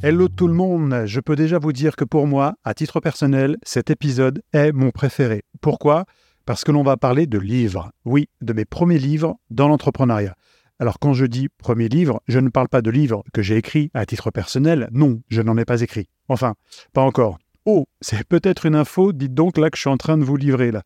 Hello tout le monde, je peux déjà vous dire que pour moi, à titre personnel, cet épisode est mon préféré. Pourquoi? Parce que l'on va parler de livres. Oui, de mes premiers livres dans l'entrepreneuriat. Alors quand je dis premier livre, je ne parle pas de livres que j'ai écrits à titre personnel, non, je n'en ai pas écrit. Enfin, pas encore. Oh, c'est peut-être une info, dites donc là que je suis en train de vous livrer là.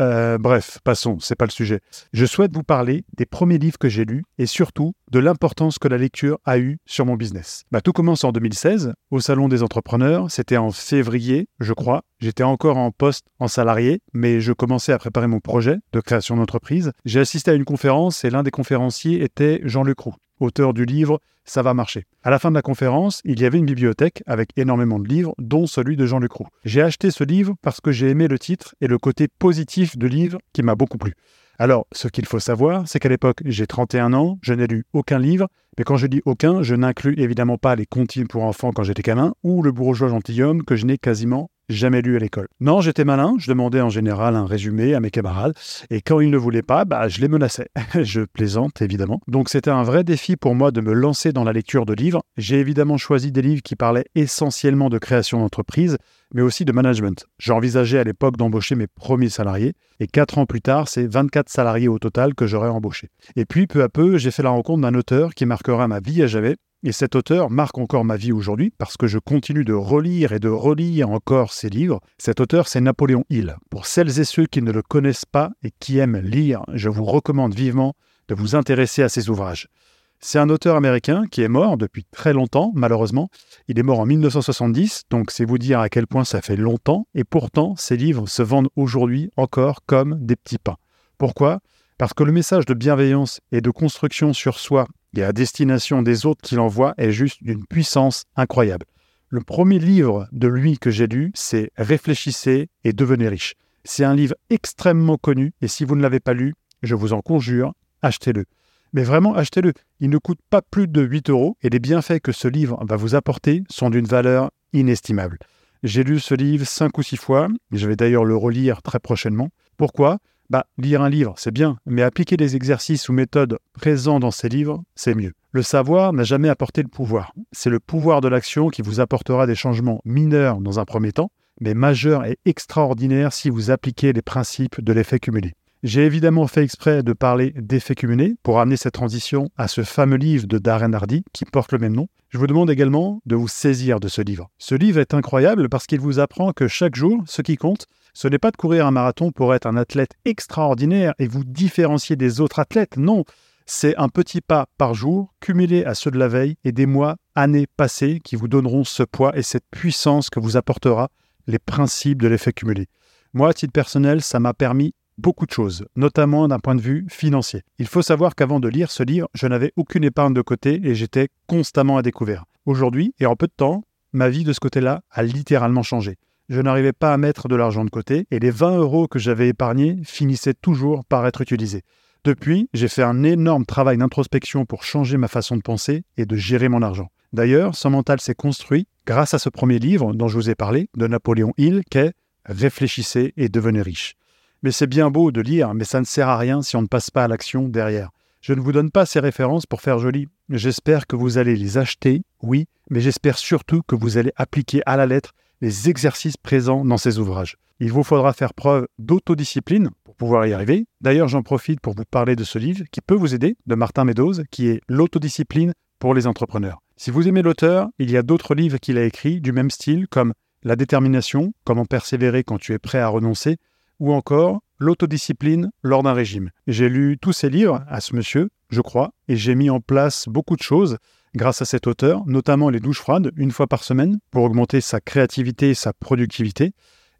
Euh, bref, passons, c'est pas le sujet. Je souhaite vous parler des premiers livres que j'ai lus et surtout de l'importance que la lecture a eue sur mon business. Bah, tout commence en 2016, au Salon des entrepreneurs. C'était en février, je crois. J'étais encore en poste en salarié, mais je commençais à préparer mon projet de création d'entreprise. J'ai assisté à une conférence et l'un des conférenciers était Jean-Luc Roux auteur du livre Ça va marcher. À la fin de la conférence, il y avait une bibliothèque avec énormément de livres, dont celui de Jean-Luc Roux. J'ai acheté ce livre parce que j'ai aimé le titre et le côté positif du livre qui m'a beaucoup plu. Alors, ce qu'il faut savoir, c'est qu'à l'époque, j'ai 31 ans, je n'ai lu aucun livre, mais quand je dis aucun, je n'inclus évidemment pas les comptines pour enfants quand j'étais gamin, ou le bourgeois gentilhomme que je n'ai quasiment jamais lu à l'école. Non, j'étais malin, je demandais en général un résumé à mes camarades, et quand ils ne voulaient pas, bah, je les menaçais. je plaisante, évidemment. Donc c'était un vrai défi pour moi de me lancer dans la lecture de livres. J'ai évidemment choisi des livres qui parlaient essentiellement de création d'entreprise, mais aussi de management. J'ai envisagé à l'époque d'embaucher mes premiers salariés, et quatre ans plus tard, c'est 24 salariés au total que j'aurais embauchés. Et puis, peu à peu, j'ai fait la rencontre d'un auteur qui marquera ma vie à jamais, et cet auteur marque encore ma vie aujourd'hui parce que je continue de relire et de relire encore ses livres. Cet auteur, c'est Napoléon Hill. Pour celles et ceux qui ne le connaissent pas et qui aiment lire, je vous recommande vivement de vous intéresser à ses ouvrages. C'est un auteur américain qui est mort depuis très longtemps, malheureusement. Il est mort en 1970, donc c'est vous dire à quel point ça fait longtemps, et pourtant ses livres se vendent aujourd'hui encore comme des petits pains. Pourquoi? Parce que le message de bienveillance et de construction sur soi et à destination des autres qu'il envoie est juste d'une puissance incroyable. Le premier livre de lui que j'ai lu, c'est Réfléchissez et devenez riche. C'est un livre extrêmement connu et si vous ne l'avez pas lu, je vous en conjure, achetez-le. Mais vraiment, achetez-le. Il ne coûte pas plus de 8 euros et les bienfaits que ce livre va vous apporter sont d'une valeur inestimable. J'ai lu ce livre cinq ou six fois, je vais d'ailleurs le relire très prochainement. Pourquoi? Bah, lire un livre, c'est bien, mais appliquer les exercices ou méthodes présents dans ces livres, c'est mieux. Le savoir n'a jamais apporté le pouvoir. C'est le pouvoir de l'action qui vous apportera des changements mineurs dans un premier temps, mais majeurs et extraordinaires si vous appliquez les principes de l'effet cumulé. J'ai évidemment fait exprès de parler d'effet cumulé pour amener cette transition à ce fameux livre de Darren Hardy qui porte le même nom. Je vous demande également de vous saisir de ce livre. Ce livre est incroyable parce qu'il vous apprend que chaque jour, ce qui compte, ce n'est pas de courir un marathon pour être un athlète extraordinaire et vous différencier des autres athlètes, non. C'est un petit pas par jour, cumulé à ceux de la veille et des mois, années passées qui vous donneront ce poids et cette puissance que vous apportera les principes de l'effet cumulé. Moi, à titre personnel, ça m'a permis beaucoup de choses, notamment d'un point de vue financier. Il faut savoir qu'avant de lire ce livre, je n'avais aucune épargne de côté et j'étais constamment à découvert. Aujourd'hui, et en peu de temps, ma vie de ce côté-là a littéralement changé je n'arrivais pas à mettre de l'argent de côté et les 20 euros que j'avais épargnés finissaient toujours par être utilisés. Depuis, j'ai fait un énorme travail d'introspection pour changer ma façon de penser et de gérer mon argent. D'ailleurs, son mental s'est construit grâce à ce premier livre dont je vous ai parlé, de Napoléon Hill, qu'est Réfléchissez et devenez riche. Mais c'est bien beau de lire, mais ça ne sert à rien si on ne passe pas à l'action derrière. Je ne vous donne pas ces références pour faire joli. J'espère que vous allez les acheter, oui, mais j'espère surtout que vous allez appliquer à la lettre les exercices présents dans ces ouvrages. Il vous faudra faire preuve d'autodiscipline pour pouvoir y arriver. D'ailleurs, j'en profite pour vous parler de ce livre qui peut vous aider, de Martin Meadows, qui est L'autodiscipline pour les entrepreneurs. Si vous aimez l'auteur, il y a d'autres livres qu'il a écrits du même style, comme La détermination, comment persévérer quand tu es prêt à renoncer, ou encore L'autodiscipline lors d'un régime. J'ai lu tous ces livres à ce monsieur, je crois, et j'ai mis en place beaucoup de choses grâce à cet auteur, notamment les douches froides, une fois par semaine, pour augmenter sa créativité et sa productivité.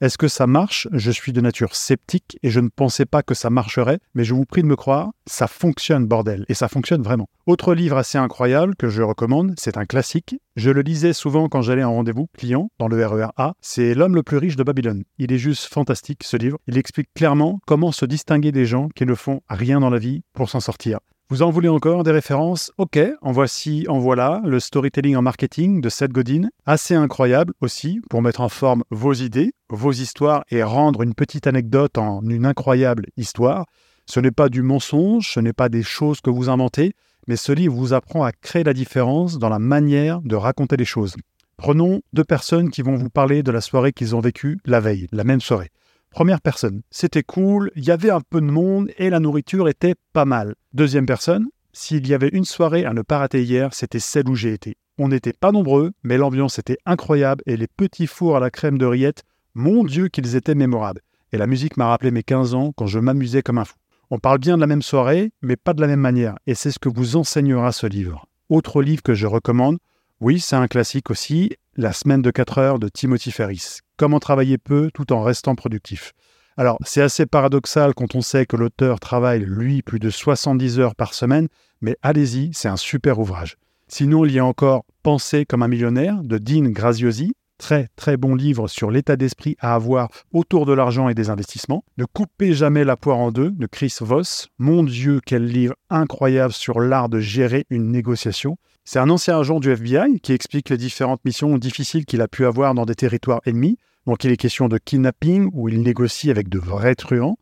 Est-ce que ça marche? Je suis de nature sceptique et je ne pensais pas que ça marcherait, mais je vous prie de me croire, ça fonctionne, bordel, et ça fonctionne vraiment. Autre livre assez incroyable que je recommande, c'est un classique. Je le lisais souvent quand j'allais en rendez-vous client dans le RER A, c'est L'homme le plus riche de Babylone. Il est juste fantastique ce livre. Il explique clairement comment se distinguer des gens qui ne font rien dans la vie pour s'en sortir. Vous en voulez encore des références? Ok, en voici, en voilà, le storytelling en marketing de Seth Godin, assez incroyable aussi pour mettre en forme vos idées, vos histoires et rendre une petite anecdote en une incroyable histoire. Ce n'est pas du mensonge, ce n'est pas des choses que vous inventez, mais ce livre vous apprend à créer la différence dans la manière de raconter les choses. Prenons deux personnes qui vont vous parler de la soirée qu'ils ont vécue la veille, la même soirée. Première personne, c'était cool, il y avait un peu de monde et la nourriture était pas mal. Deuxième personne, s'il y avait une soirée à ne pas rater hier, c'était celle où j'ai été. On n'était pas nombreux, mais l'ambiance était incroyable et les petits fours à la crème de rillettes, mon Dieu qu'ils étaient mémorables. Et la musique m'a rappelé mes 15 ans quand je m'amusais comme un fou. On parle bien de la même soirée, mais pas de la même manière, et c'est ce que vous enseignera ce livre. Autre livre que je recommande, oui, c'est un classique aussi, La semaine de 4 heures de Timothy Ferris. Comment travailler peu tout en restant productif. Alors, c'est assez paradoxal quand on sait que l'auteur travaille, lui, plus de 70 heures par semaine, mais allez-y, c'est un super ouvrage. Sinon, il y a encore Penser comme un millionnaire de Dean Graziosi, très très bon livre sur l'état d'esprit à avoir autour de l'argent et des investissements. Ne coupez jamais la poire en deux de Chris Voss. Mon Dieu, quel livre incroyable sur l'art de gérer une négociation. C'est un ancien agent du FBI qui explique les différentes missions difficiles qu'il a pu avoir dans des territoires ennemis. Donc il est question de kidnapping où il négocie avec de vrais truands.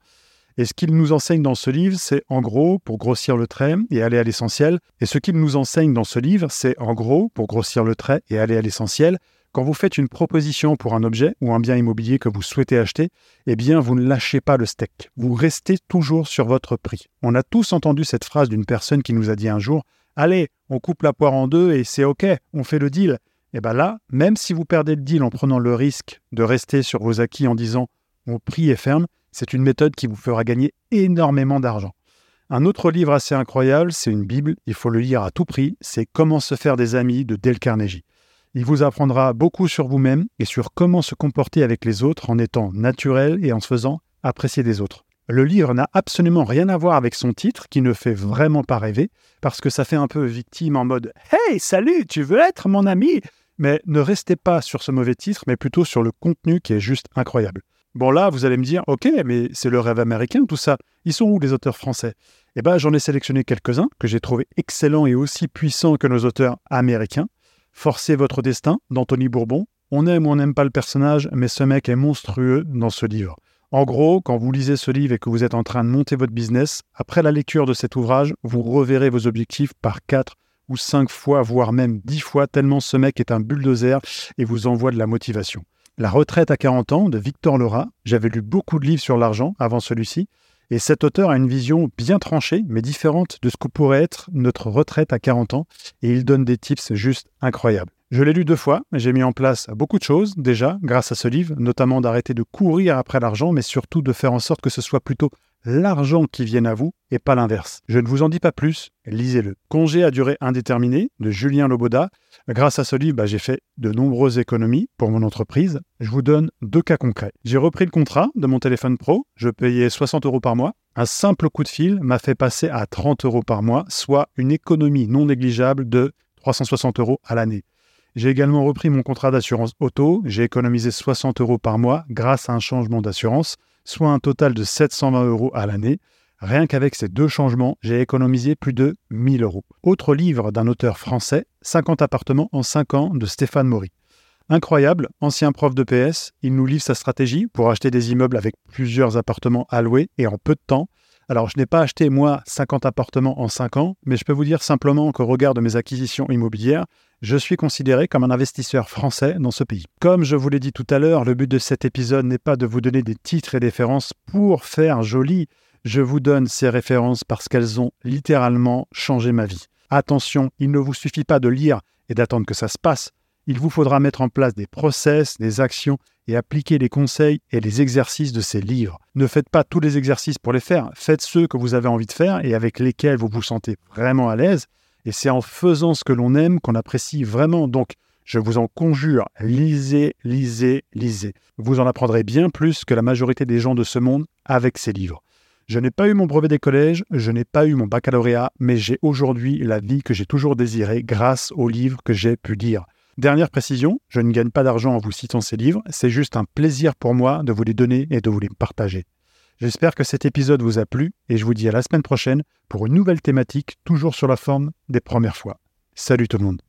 Et ce qu'il nous enseigne dans ce livre, c'est en gros, pour grossir le trait et aller à l'essentiel. Et ce qu'il nous enseigne dans ce livre, c'est en gros, pour grossir le trait et aller à l'essentiel, quand vous faites une proposition pour un objet ou un bien immobilier que vous souhaitez acheter, eh bien, vous ne lâchez pas le steak. Vous restez toujours sur votre prix. On a tous entendu cette phrase d'une personne qui nous a dit un jour Allez, on coupe la poire en deux et c'est OK, on fait le deal. Et eh bien là, même si vous perdez le deal en prenant le risque de rester sur vos acquis en disant mon prix est ferme, c'est une méthode qui vous fera gagner énormément d'argent. Un autre livre assez incroyable, c'est une Bible, il faut le lire à tout prix, c'est Comment se faire des amis de Dale Carnegie. Il vous apprendra beaucoup sur vous-même et sur comment se comporter avec les autres en étant naturel et en se faisant apprécier des autres. Le livre n'a absolument rien à voir avec son titre, qui ne fait vraiment pas rêver, parce que ça fait un peu victime en mode Hey, salut, tu veux être mon ami? Mais ne restez pas sur ce mauvais titre, mais plutôt sur le contenu qui est juste incroyable. Bon là, vous allez me dire, ok, mais c'est le rêve américain, tout ça. Ils sont où les auteurs français? Eh bien, j'en ai sélectionné quelques-uns que j'ai trouvés excellents et aussi puissants que nos auteurs américains. Forcez votre destin d'Anthony Bourbon. On aime ou on n'aime pas le personnage, mais ce mec est monstrueux dans ce livre. En gros, quand vous lisez ce livre et que vous êtes en train de monter votre business, après la lecture de cet ouvrage, vous reverrez vos objectifs par quatre ou cinq fois, voire même dix fois, tellement ce mec est un bulldozer et vous envoie de la motivation. La retraite à 40 ans de Victor Laura, j'avais lu beaucoup de livres sur l'argent avant celui-ci, et cet auteur a une vision bien tranchée, mais différente de ce que pourrait être notre retraite à 40 ans, et il donne des tips juste incroyables. Je l'ai lu deux fois, j'ai mis en place beaucoup de choses déjà grâce à ce livre, notamment d'arrêter de courir après l'argent, mais surtout de faire en sorte que ce soit plutôt l'argent qui vienne à vous et pas l'inverse. Je ne vous en dis pas plus, lisez-le. Congé à durée indéterminée de Julien Loboda. Grâce à ce livre, bah, j'ai fait de nombreuses économies pour mon entreprise. Je vous donne deux cas concrets. J'ai repris le contrat de mon téléphone pro, je payais 60 euros par mois. Un simple coup de fil m'a fait passer à 30 euros par mois, soit une économie non négligeable de 360 euros à l'année. J'ai également repris mon contrat d'assurance auto, j'ai économisé 60 euros par mois grâce à un changement d'assurance soit un total de 720 euros à l'année. Rien qu'avec ces deux changements, j'ai économisé plus de 1000 euros. Autre livre d'un auteur français, 50 appartements en 5 ans de Stéphane Maury. Incroyable, ancien prof de PS, il nous livre sa stratégie pour acheter des immeubles avec plusieurs appartements à louer et en peu de temps. Alors, je n'ai pas acheté, moi, 50 appartements en 5 ans, mais je peux vous dire simplement qu'au regard de mes acquisitions immobilières, je suis considéré comme un investisseur français dans ce pays. Comme je vous l'ai dit tout à l'heure, le but de cet épisode n'est pas de vous donner des titres et références pour faire joli. Je vous donne ces références parce qu'elles ont littéralement changé ma vie. Attention, il ne vous suffit pas de lire et d'attendre que ça se passe. Il vous faudra mettre en place des process, des actions et appliquez les conseils et les exercices de ces livres. Ne faites pas tous les exercices pour les faire, faites ceux que vous avez envie de faire et avec lesquels vous vous sentez vraiment à l'aise. Et c'est en faisant ce que l'on aime qu'on apprécie vraiment. Donc, je vous en conjure, lisez, lisez, lisez. Vous en apprendrez bien plus que la majorité des gens de ce monde avec ces livres. Je n'ai pas eu mon brevet des collèges, je n'ai pas eu mon baccalauréat, mais j'ai aujourd'hui la vie que j'ai toujours désirée grâce aux livres que j'ai pu lire. Dernière précision, je ne gagne pas d'argent en vous citant ces livres, c'est juste un plaisir pour moi de vous les donner et de vous les partager. J'espère que cet épisode vous a plu et je vous dis à la semaine prochaine pour une nouvelle thématique toujours sur la forme des premières fois. Salut tout le monde